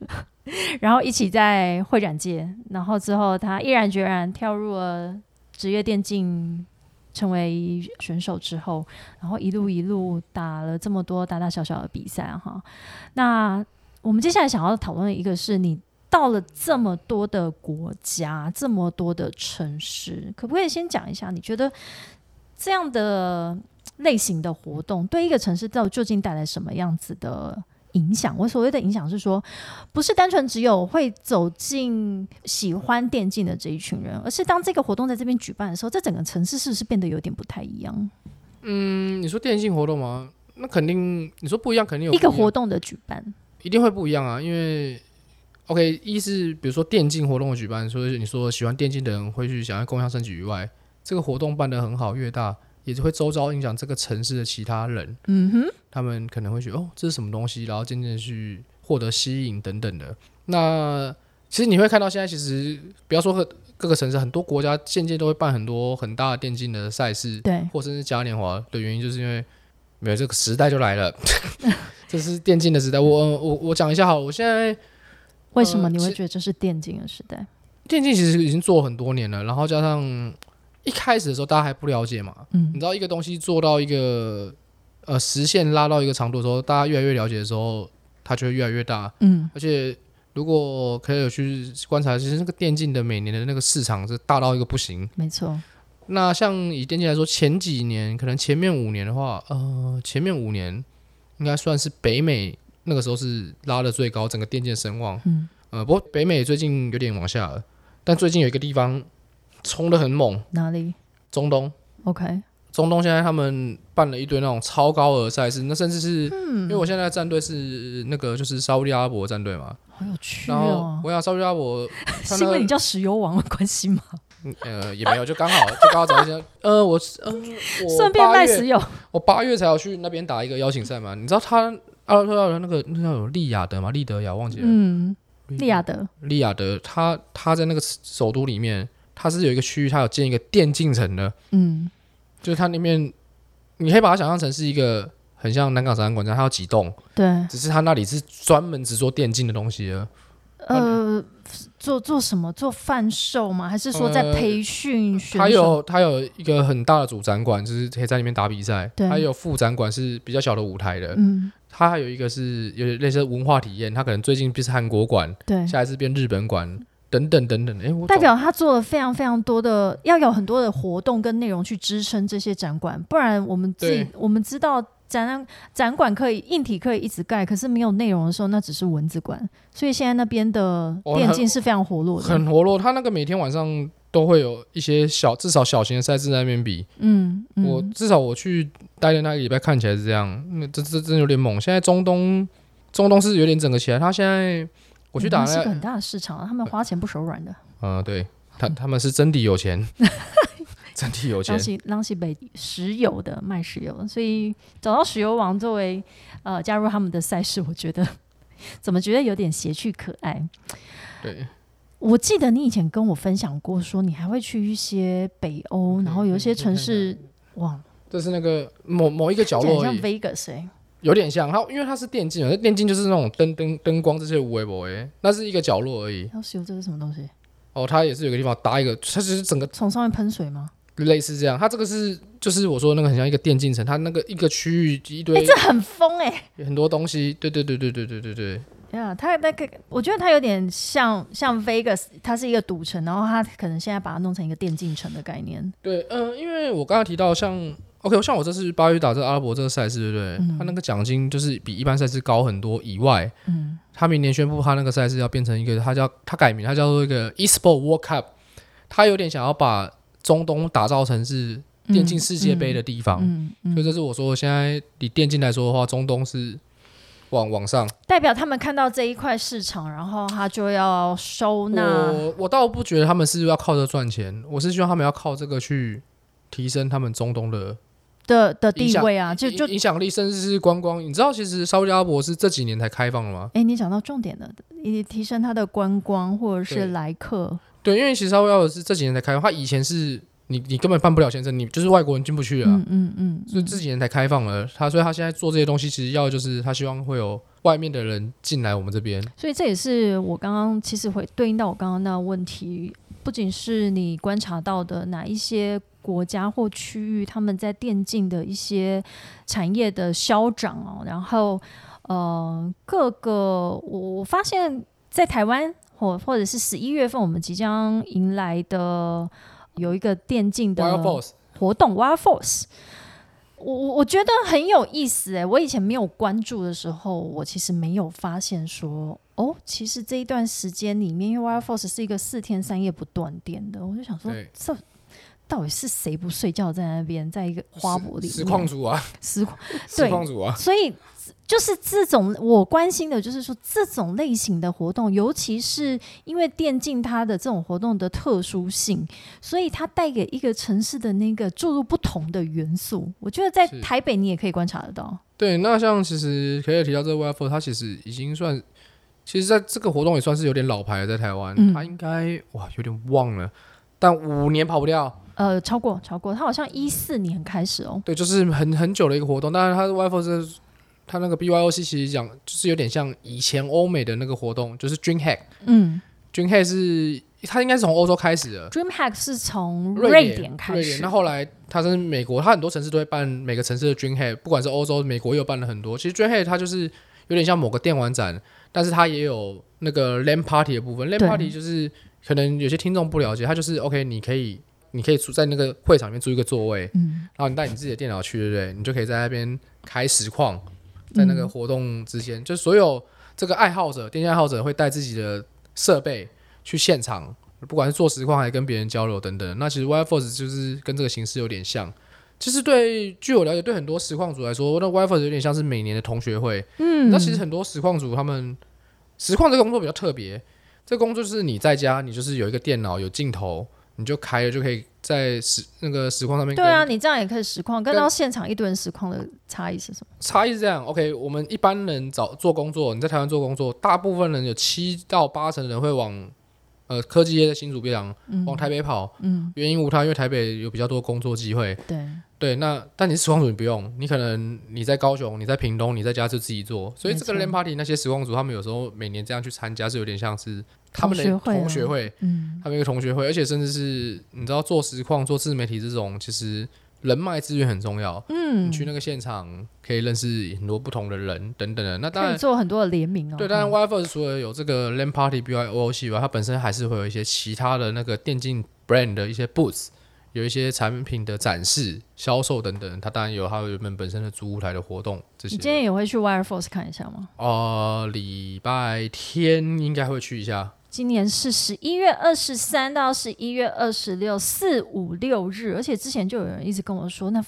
然后一起在会展界，然后之后他毅然决然跳入了职业电竞。成为选手之后，然后一路一路打了这么多大大小小的比赛哈，那我们接下来想要讨论一个是你到了这么多的国家，这么多的城市，可不可以先讲一下？你觉得这样的类型的活动对一个城市到究竟带来什么样子的影响？我所谓的影响是说，不是单纯只有会走进喜欢电竞的这一群人，而是当这个活动在这边举办的时候，这整个城市是不是变得有点不太一样？嗯，你说电竞活动吗？那肯定，你说不一样，肯定有一个活动的举办，一定会不一样啊，因为 OK，一是比如说电竞活动的举办，所以你说喜欢电竞的人会去想要共享升级以外，这个活动办得很好，越大也是会周遭影响这个城市的其他人，嗯哼，他们可能会觉得哦这是什么东西，然后渐渐去获得吸引等等的。那其实你会看到现在，其实不要说各各个城市，很多国家渐渐都会办很多很大的电竞的赛事，对，或甚至嘉年华的原因，就是因为没有这个时代就来了，这是电竞的时代。我我我讲一下好了，我现在为什么你会觉得这是电竞的时代？电竞其实已经做很多年了，然后加上一开始的时候大家还不了解嘛，嗯。你知道一个东西做到一个呃实现拉到一个长度的时候，大家越来越了解的时候，它就会越来越大，嗯。而且。如果可以有去观察，其实那个电竞的每年的那个市场是大到一个不行，没错，那像以电竞来说，前几年可能前面五年的话，呃，前面五年应该算是北美那个时候是拉的最高，整个电竞声望。嗯，呃，不过北美最近有点往下了，但最近有一个地方冲的很猛，哪里中东。？OK，中东现在他们办了一堆那种超高额赛事，那甚至是、嗯因为我现在的战队是那个就是沙烏地阿拉伯战队嘛，好有趣然后哦。我想沙烏地阿拉伯是因为你叫石油王的关系吗？呃也没有，就刚好就刚好找一些 呃我呃我顺便卖石油，我八月才要去那边打一个邀请赛嘛，你知道他阿拉伯的那个那叫有利雅得嘛？利德雅忘记了，嗯，利雅德，利雅得他他在那个首都里面，他是有一个区域，它有建一个电竞城的，嗯，就是它那边你可以把它想象成是一个很像南港展览馆这样，它有几栋，对，只是它那里是专门只做电竞的东西的。呃，做做什么？做贩售吗？还是说在呃培训选手？它有它有一个很大的主展馆，就是可以在里面打比赛，对。它有副展馆是比较小的舞台的，嗯，它还有一个是有点类似文化体验，它可能最近是韩国馆，对，下一次变日本馆等等等等。哎，我代表他做了非常非常多的，要有很多的活动跟内容去支撑这些展馆，不然我们自己我们知道展览展馆可以硬体可以一直盖，可是没有内容的时候，那只是文字馆。所以现在那边的哦电竞是非常活络的，很活络，他那个每天晚上都会有一些小至少小型的赛事在那边比。嗯嗯，我至少我去待的那个礼拜看起来是这样，那这这真有点猛。现在中东中东是有点整个起来，他现在我去打那嗯是个很大的市场啊，他们花钱不手软的。呃，对他他们是真的有钱，真的有钱浪。西浪西北石油的卖石油，所以找到石油王作为呃加入他们的赛事，我觉得怎么觉得有点邪趣可爱。对，我记得你以前跟我分享过，说你还会去一些北欧，然后有一些城市，哇，这是那个某某一个角落很像落而已，Vegas 哎、有点像它，因为它是电竞，那电竞就是那种灯灯灯光这些无为不为，那是一个角落而已。要石油这是什么东西？哦，它也是有个地方搭一个，它就是整个从上面喷水吗？类似这样。它这个是就是我说那个很像一个电竞城，它那个一个区域一哎、堆这很疯哎、很多东西，对对对对对对对对。呀，它那个，我觉得它有点像像 Vegas，它是一个赌城，然后它可能现在把它弄成一个电竞城的概念。对，嗯、因为我刚刚提到像 OK，像我这次巴月打这个阿拉伯这个赛事，对不对？嗯他那个奖金就是比一般赛事高很多以外，嗯他明年宣布他那个赛事要变成一个，他叫他改名，他叫做一个 eSport World Cup，他有点想要把中东打造成是电竞世界杯的地方，嗯嗯所以这是我说现在以电竞来说的话，中东是往往上。代表他们看到这一块市场，然后他就要收纳。我我倒不觉得他们是要靠这赚钱，我是希望他们要靠这个去提升他们中东的的的地位啊，就就影影响力，甚至是观光。你知道，其实沙特阿拉伯是这几年才开放的吗？哎，你讲到重点了，你提升它的观光或者是来客，对，因为其实沙特阿拉伯是这几年才开放，它以前是你你根本办不了签证，你就是外国人进不去啊。嗯嗯嗯，所以这几年才开放了，他所以他现在做这些东西，其实要的就是他希望会有外面的人进来我们这边。所以这也是我刚刚其实会对应到我刚刚那个问题，不仅是你观察到的哪一些国家或区域他们在电竞的一些产业的消长哦，然后呃各个我我发现，在台湾或或者是十一月份我们即将迎来的有一个电竞的活动 Wild Force。我我我觉得很有意思诶，我以前没有关注的时候，我其实没有发现说，哦，其实这一段时间里面，因为 Wild Force 是一个四天三夜不断电的，我就想说，这到底是谁不睡觉在那边，在一个花博里面？实况组啊，实况，实况组啊，所以就是这种我关心的，就是说这种类型的活动，尤其是因为电竞它的这种活动的特殊性，所以它带给一个城市的那个注入不同的元素。我觉得在台北你也可以观察得到。对，那像其实可以提到这个 Force，它其实已经算，其实在这个活动也算是有点老牌了，在台湾，嗯。它应该哇有点忘了，但五年跑不掉。呃，超过超过，它好像一四年开始哦。对，就是很很久的一个活动。当然，它的 Wild Force 它那个 BYOC 其实讲就是有点像以前欧美的那个活动，就是 DreamHack。嗯 DreamHack 是它应该是从欧洲开始的，，DreamHack 是从瑞典开始典瑞典。那，后来它是美国，它很多城市都会办每个城市的 DreamHack，不管是欧洲、美国也有办了很多。其实 DreamHack 它就是有点像某个电玩展，但是它也有那个 LAN Party 的部分。LAN 对 Party 就是可能有些听众不了解，它就是 OK，你可以你可以租在那个会场里面租一个座位，嗯然后你带你自己的电脑去，对不对？你就可以在那边开实况，在那个嗯活动之间，就是所有这个爱好者、电竞爱好者会带自己的设备去现场，不管是做实况还是跟别人交流等等。那其实 Force 就是跟这个形式有点像。其实对据我了解，对很多实况组来说，那 Force 有点像是每年的同学会。嗯，那其实很多实况组他们实况这个工作比较特别，这个工作就是你在家，你就是有一个电脑有镜头，你就开了就可以在实那个实况上面跟对啊，你这样也可以实况，跟跟到现场一堆人实况的差异是什么？差异是这样，OK，我们一般人找做工作，你在台湾做工作，大部分人有七到八成的人会往呃科技业的新竹别洋嗯往台北跑，嗯，原因无他，因为台北有比较多工作机会。对，对，那但你是实况组你不用，你可能你在高雄，你在屏东，你在家就自己做，所以这个 LAN party 那些实况组他们有时候每年这样去参加，是有点像是他们的同学会嗯，他们一个同学会，而且甚至是你知道做实况、做自媒体这种，其实人脉资源很重要。嗯你去那个现场可以认识很多不同的人等等的。那当然，做很多的联名哦。对，当然嗯 WiFi 除了有这个 LAN Party BYOC 以外，它本身还是会有一些其他的那个电竞 brand 的一些 booth，有一些产品的展示、销售等等。它当然有它原本本身的主舞台的活动这些你。今天也会去 Wire Force 看一下吗？呃，礼拜天应该会去一下。今年是十一月二十三到十一月二十六，四五六日，而且之前就有人一直跟我说，那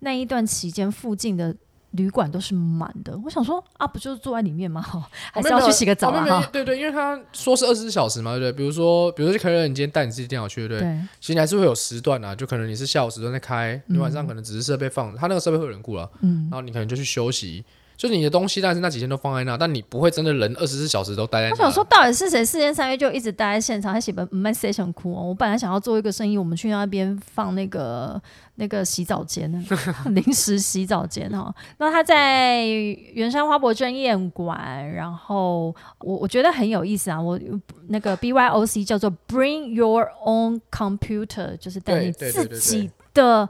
那一段期间附近的旅馆都是满的。我想说啊，不就是坐在里面吗？哈，还是要去洗个澡啊？对对，因为他说是二十四小时嘛，对不对？比如说，比如说，可能你今天带你自己电脑去，对不对？对，其实你还是会有时段啊，就可能你是下午时段在开，你晚上嗯可能只是设备放，他那个设备会有人顾了，嗯然，后你可能就去休息。就是你的东西，但是那几天都放在那，但你不会真的人二十四小时都待在那。我想说，到底是谁四天三夜就一直待在现场，还写本 message 很酷哦。我本来想要做一个生意，我们去那边放那个那个洗澡间，临时洗澡间哈。那他在圆山花博专业馆，然后我我觉得很有意思啊。我那个 BYOC 叫做 Bring Your Own Computer，就是带对你自己的。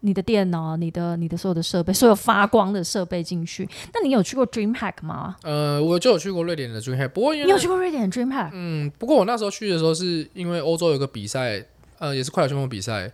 你的电脑、你的、你的所有的设备，所有发光的设备进去。那你有去过 DreamHack 吗？呃，我就有去过瑞典的 DreamHack，不过因你有去过瑞典的 DreamHack？嗯，不过我那时候去的时候是因为欧洲有个比赛，呃，也是快乐旋风比赛，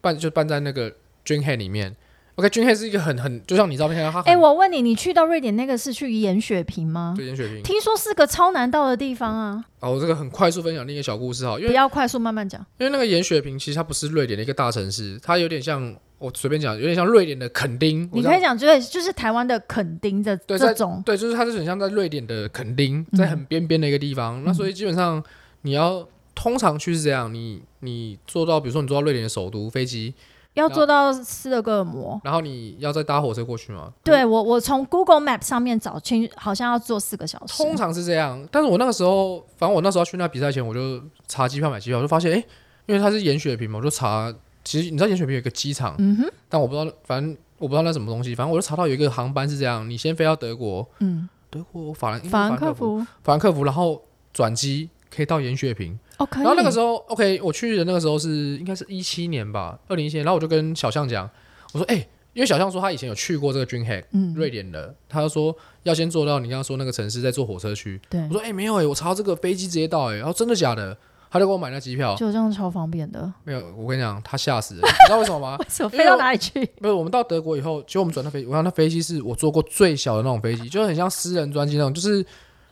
办就办在那个 DreamHack 里面。OK，君黑是一个很很，就像你照片看到它很，哎、我问你，你去到瑞典那个是去盐雪平吗？对严雪平。听说是个超难到的地方啊！哦，我这个很快速分享另一个小故事哈，因为不要快速，慢慢讲。因为那个严雪平其实它不是瑞典的一个大城市，它有点像我随便讲，有点像瑞典的垦丁。你可以讲，就是就是台湾的垦丁的这种，对，就是它是很像在瑞典的垦丁，嗯在很边边的一个地方。那所以基本上你要通常去是这样，你你坐到比如说你坐到瑞典的首都飞机，要坐到斯德哥尔摩。然后你要再搭火车过去吗？对我，我从 Google Map 上面找清，好像要坐四个小时。通常是这样，但是我那个时候，反正我那时候去那比赛前，我就查机票买机票，我就发现，哎、因为它是严雪坪嘛，我就查，其实你知道盐雪坪有一个机场，嗯哼，但我不知道，反正我不知道那什么东西，反正我就查到有一个航班是这样，你先飞到德国，嗯，德国法兰法兰克克福，法兰克福，然后转机可以到盐雪坪，哦，可以。然后那个时候，OK，我去的那个时候是应该是一七年吧，二零一七年，然后我就跟小象讲，我说，哎、因为小象说他以前有去过这个 Dreamhack 嗯，瑞典的，他就说要先坐到你刚刚说那个城市，再坐火车去。对。我，说，哎、没有哎、我查到这个飞机直接到哎、然后真的假的？他就给我买那机票，就这样超方便的。没有，我跟你讲，他吓死了，你知道为什么吗？为什么飞到哪里去？不是，我们到德国以后，其实我们转的飞机，我想那飞机是我坐过最小的那种飞机，就很像私人专机那种，就是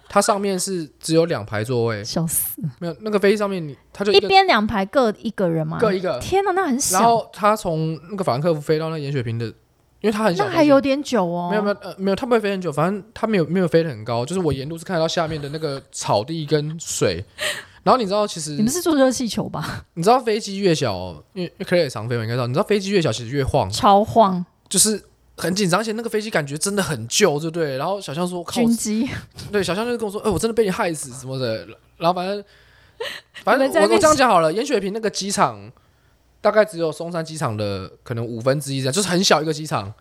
它上面是只有两排座位，笑死！没有那个飞机上面你它就一边两排各一个人嘛？各一个，天哪，那很小然，后他从那个法兰克福飞到那个盐雪平的，因为它很小，那还有点久哦。没有没有呃没有，它不会飞很久，反正它没有没有飞得很高，就是我沿路是看得到下面的那个草地跟水。然后你知道，其实你们是坐热气球吧？你知道飞机越小，因为因为 Clay 也常飞嘛，应该知道，你知道飞机越小其实越晃，超晃，就是很紧张，而且那个飞机感觉真的很旧，对不对？然后小象说：“靠，军机。对，小象就跟我说：‘哎、我真的被你害死什么的。’然后反正反正我我这样讲好了，严雪平那个机场大概只有松山机场的可能五分之一这样，就是很小一个机场。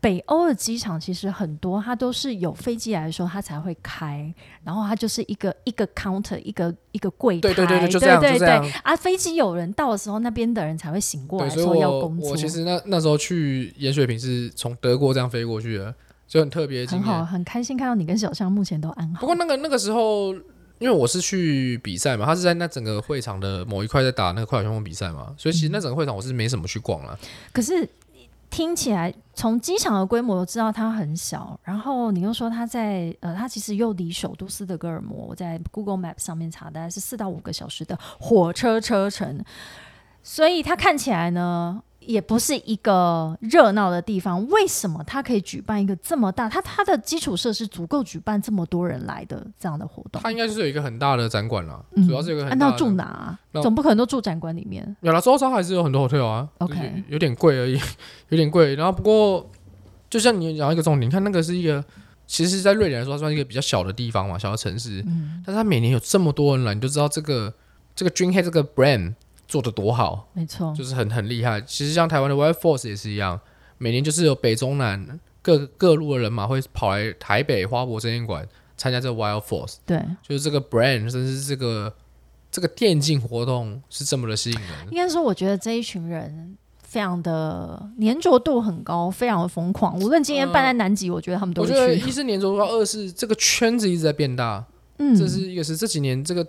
北欧的机场其实很多，它都是有飞机来的时候它才会开，然后它就是一个一个 counter，一个一个柜台，对对对对，就这样，对就这样对。啊，飞机有人到的时候，那边的人才会醒过，来说所以我要工作。我其实那那时候去盐水坪是从德国这样飞过去的，就很特别很好，很开心看到你跟小象目前都安好。不过那个那个时候，因为我是去比赛嘛，他是在那整个会场的某一块在打那个快跑旋风比赛嘛，所以其实那整个会场我是没什么去逛了。可是听起来，从机场的规模我知道它很小，然后你又说它在呃，它其实又离首都斯德哥尔摩，我在 Google Map 上面查，大概是四到五个小时的火车车程，所以它看起来呢。也不是一个热闹的地方，为什么它可以举办一个这么大？它它的基础设施足够举办这么多人来的这样的活动？它应该就是有一个很大的展馆啦，嗯主要是有一个啊很大的。那住哪、啊？总不可能都住展馆里面。有了，周遭还是有很多 hotel 啊 OK 有有点贵而已，有点贵。然后不过，就像你讲一个重点，你看那个是一个，其实，在瑞典来说，它算是一个比较小的地方嘛，小的城市。嗯，但是它每年有这么多人来，你就知道这个这个 Dreamhead 这个 brand 做的多好，没错，就是很很厉害。其实像台湾的 Wild Force 也是一样，每年就是有北中南各各路的人马会跑来台北花博展演馆参加这个 Wild Force，对。就是这个 brand，甚至这个这个电竞活动是这么的吸引人。应该说，我觉得这一群人非常的粘着度很高，非常的疯狂。无论今天办在南极，我觉得他们都我。觉得一是粘着度，二是这个圈子一直在变大，嗯，这是一个是这几年这个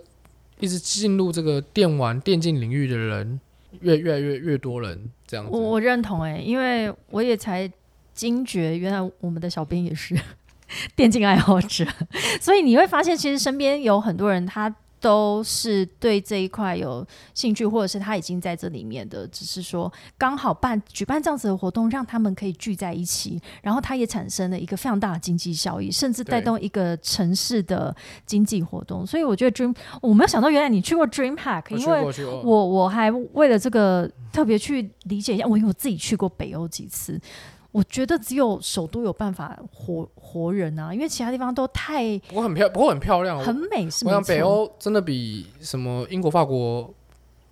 一直进入这个电玩电竞领域的人越越来越越多人这样子。我我认同哎、因为我也才惊觉，原来我们的小编也是 电竞爱好者，所以你会发现，其实身边有很多人他。都是对这一块有兴趣，或者是他已经在这里面的，只是说刚好办举办这样子的活动，让他们可以聚在一起，然后它也产生了一个非常大的经济效益，甚至带动一个城市的经济活动。所以我觉得 Dream，我没有想到原来你去过 Dream Hack，因为我我还为了这个特别去理解一下，我因为我自己去过北欧几次，我觉得只有首都有办法活活人啊，因为其他地方都太不过很漂，不过很漂亮。很美，是我想北欧真的比什么英国、法国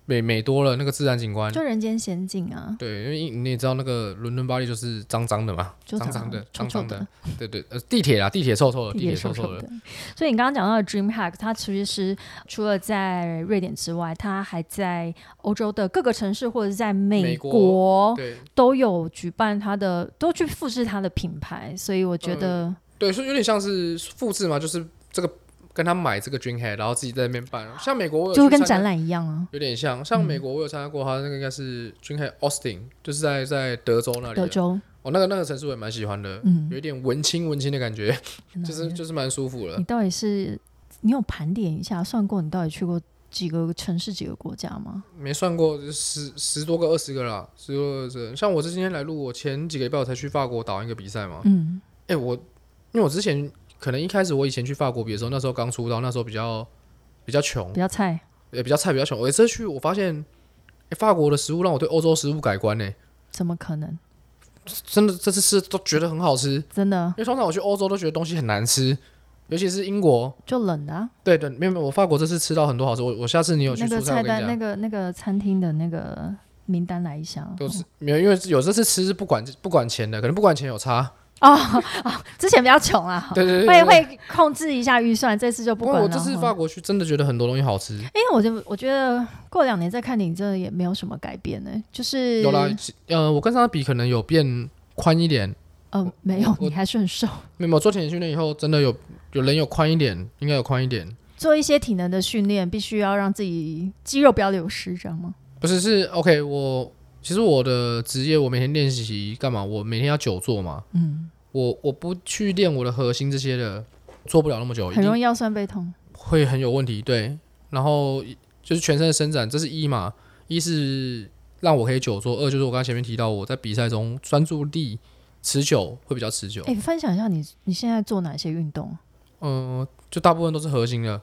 美美多了，那个自然景观。就人间仙境啊，对，因为你也知道那个伦敦、巴黎就是脏脏的嘛，脏脏的，臭臭的脏脏的。对对，呃，地铁啊，地铁臭臭的，地地铁铁臭臭的。所以你刚刚讲到的 Dream Hack，它其实是除了在瑞典之外，它还在欧洲的各个城市或者是在美美国都有举办它的，都去复制它的品牌。所以我觉得，对，所以有点像是复制嘛，就是这个跟他买这个 Dreamhead，然后自己在那边办。像美国我有就会跟展览一样啊。有点像，像美国我有参加过，他那个应该是 Dreamhead Austin，就是在在德州那里。德州，哦，那个那个城市我也蛮喜欢的，嗯有一点文青文青的感觉，就是就是蛮舒服的你。到底是你有盘点一下，算过你到底去过几个城市、几个国家吗？没算过十十多个、二十个啦，十多个、二十个。像我是今天来录，我前几个礼拜我才去法国打完一个比赛嘛。嗯，哎、我因为我之前可能一开始我以前去法国比的时候，那时候刚出道，那时候比较比较穷比，较菜，也比较菜，比较穷。我这次去我发现，哎、法国的食物让我对欧洲食物改观呢、怎么可能？真的这次吃都觉得很好吃，真的因为通常我去欧洲都觉得东西很难吃，尤其是英国。就冷的、啊、对对，没有没有，我法国这次吃到很多好吃。我我下次你有去菜单，那个那个餐厅的那个名单来一下。都是没有，因为有这次吃是不管不管钱的，可能不管钱有差。哦哦，之前比较穷啊，对对对会会控制一下预算，这次就不管了。我这次法国去真的觉得很多东西好吃。因为我就我觉得过两年再看你，真的也没有什么改变呢、就是有啦，呃，我跟上次比可能有变宽一点，呃，没有，你还是很瘦。没有没有做体能训练以后，真的有有人有宽一点，应该有宽一点。做一些体能的训练，必须要让自己肌肉不要流失，这样吗？不是是 OK，我其实我的职业我每天练习干嘛？我每天要久坐嘛，嗯，我我不去练我的核心这些的，做不了那么久，很容易腰酸背痛。会很有问题。对，然后就是全身的伸展，这是一嘛，一是让我可以久坐，二就是我刚才前面提到我在比赛中专注力持久会比较持久。哎、分享一下你你现在做哪些运动？嗯、就大部分都是核心的，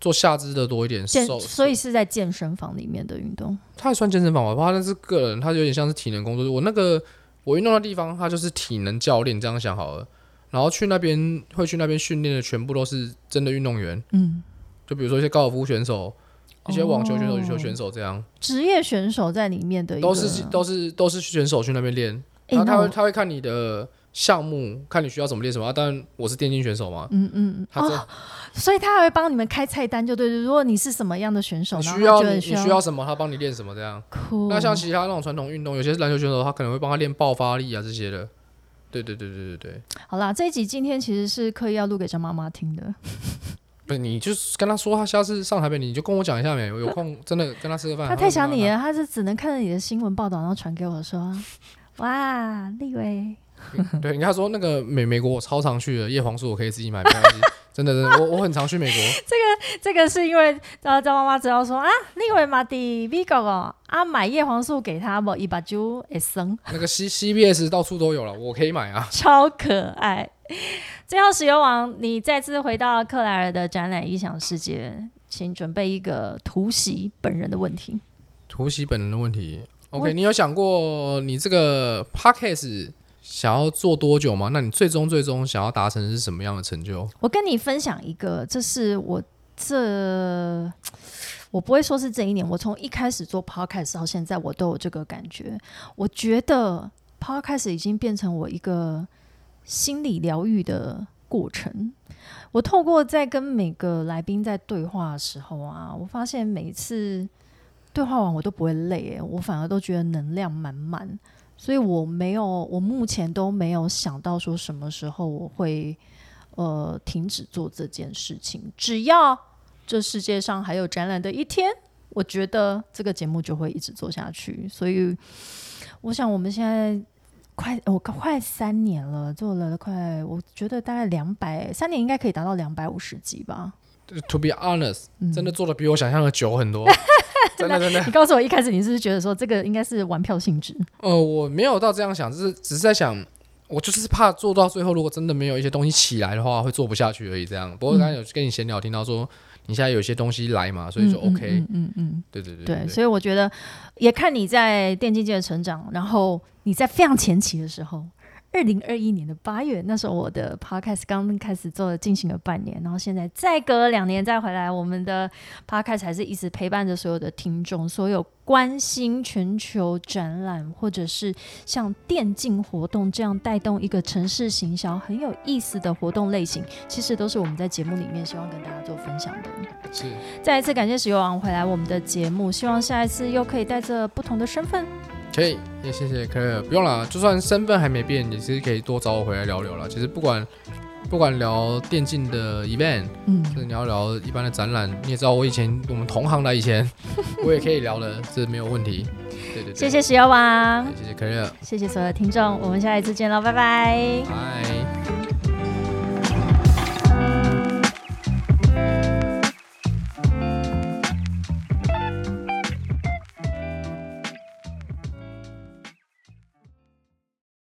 做下肢的多一点。健，手，所以是在健身房里面的运动。他也算健身房吧，不过它那是个人，他有点像是体能工作室。我那个我运动的地方，他就是体能教练，这样想好了。然后去那边会去那边训练的，全部都是真的运动员，嗯，就比如说一些高尔夫选手、一些网球选手、哦羽球选手这样，职业选手在里面的都是都是都是选手去那边练。哎、然后他会他会看你的项目，看你需要怎么练什么。啊、当然我是电竞选手嘛，嗯嗯嗯，他、哦，所以他还会帮你们开菜单，就对对。如果你是什么样的选手，需要你需要什么，他帮你练什么这样。酷。那像其他那种传统运动，有些篮球选手他可能会帮他练爆发力啊这些的。对对对对对对，好啦，这一集今天其实是刻意要录给张妈妈听的。不是你就是跟他说，他下次上台北你就跟我讲一下没？我有空真的跟他吃个饭。他太想你了，他是只能看着你的新闻报道，然后传给我说：“哇，立伟。对，你跟他说那个美美国我超常去的，叶黄素我可以自己买，没关系。真的真的，我我很常去美国。这个这个是因为张张妈妈知道说啊，立伟马蒂 V 狗哦，啊买叶黄素给他不一把就会生，那个 C CBS 到处都有了，我可以买啊。超可爱。最后，石油王，你再次回到克莱尔的展览异想世界，请准备一个突袭本人的问题。突袭本人的问题，OK，你有想过你这个 podcast 想要做多久吗？那你最终最终想要达成是什么样的成就？我跟你分享一个，这是我这我不会说是这一年，我从一开始做 podcast 到现在，我都有这个感觉。我觉得 podcast 已经变成我一个心理疗愈的过程。我透过在跟每个来宾在对话的时候啊，我发现每一次对话完我都不会累，诶，我反而都觉得能量满满。所以我没有，我目前都没有想到说什么时候我会呃停止做这件事情。只要这世界上还有展览的一天，我觉得这个节目就会一直做下去。所以我想我们现在快我快三年了，做了快我觉得大概两百三年应该可以达到两百五十集吧。To be honest，、嗯真的做的比我想象的久很多，真的真的。你告诉我一开始你是不是觉得说这个应该是玩票性质？呃，我没有到这样想，只是只是在想，我就是怕做到最后，如果真的没有一些东西起来的话，会做不下去而已。这样。不过刚才有跟你闲聊，听到说你现在有一些东西来嘛，所以就嗯 OK。嗯嗯嗯对对对对，所以我觉得也看你在电竞界的成长，然后你在非常前期的时候，二零二一年的八月，那时候我的 podcast 刚开始做了，进行了半年，然后现在再隔两年再回来，我们的 podcast 还是一直陪伴着所有的听众，所有关心全球展览或者是像电竞活动这样带动一个城市行销很有意思的活动类型，其实都是我们在节目里面希望跟大家做分享的。是再一次感谢石油王回来我们的节目，希望下一次又可以带着不同的身份。可以，也谢谢可以，不用了，就算身份还没变，也是可以多找我回来聊聊了。其实不管不管聊电竞的 event，嗯，就是你要聊一般的展览，你也知道我以前我们同行的以前，我也可以聊的，这没有问题。对对对，谢谢石油王，谢谢 c a r r 谢谢所有的听众，我们下一次见喽，拜拜。拜。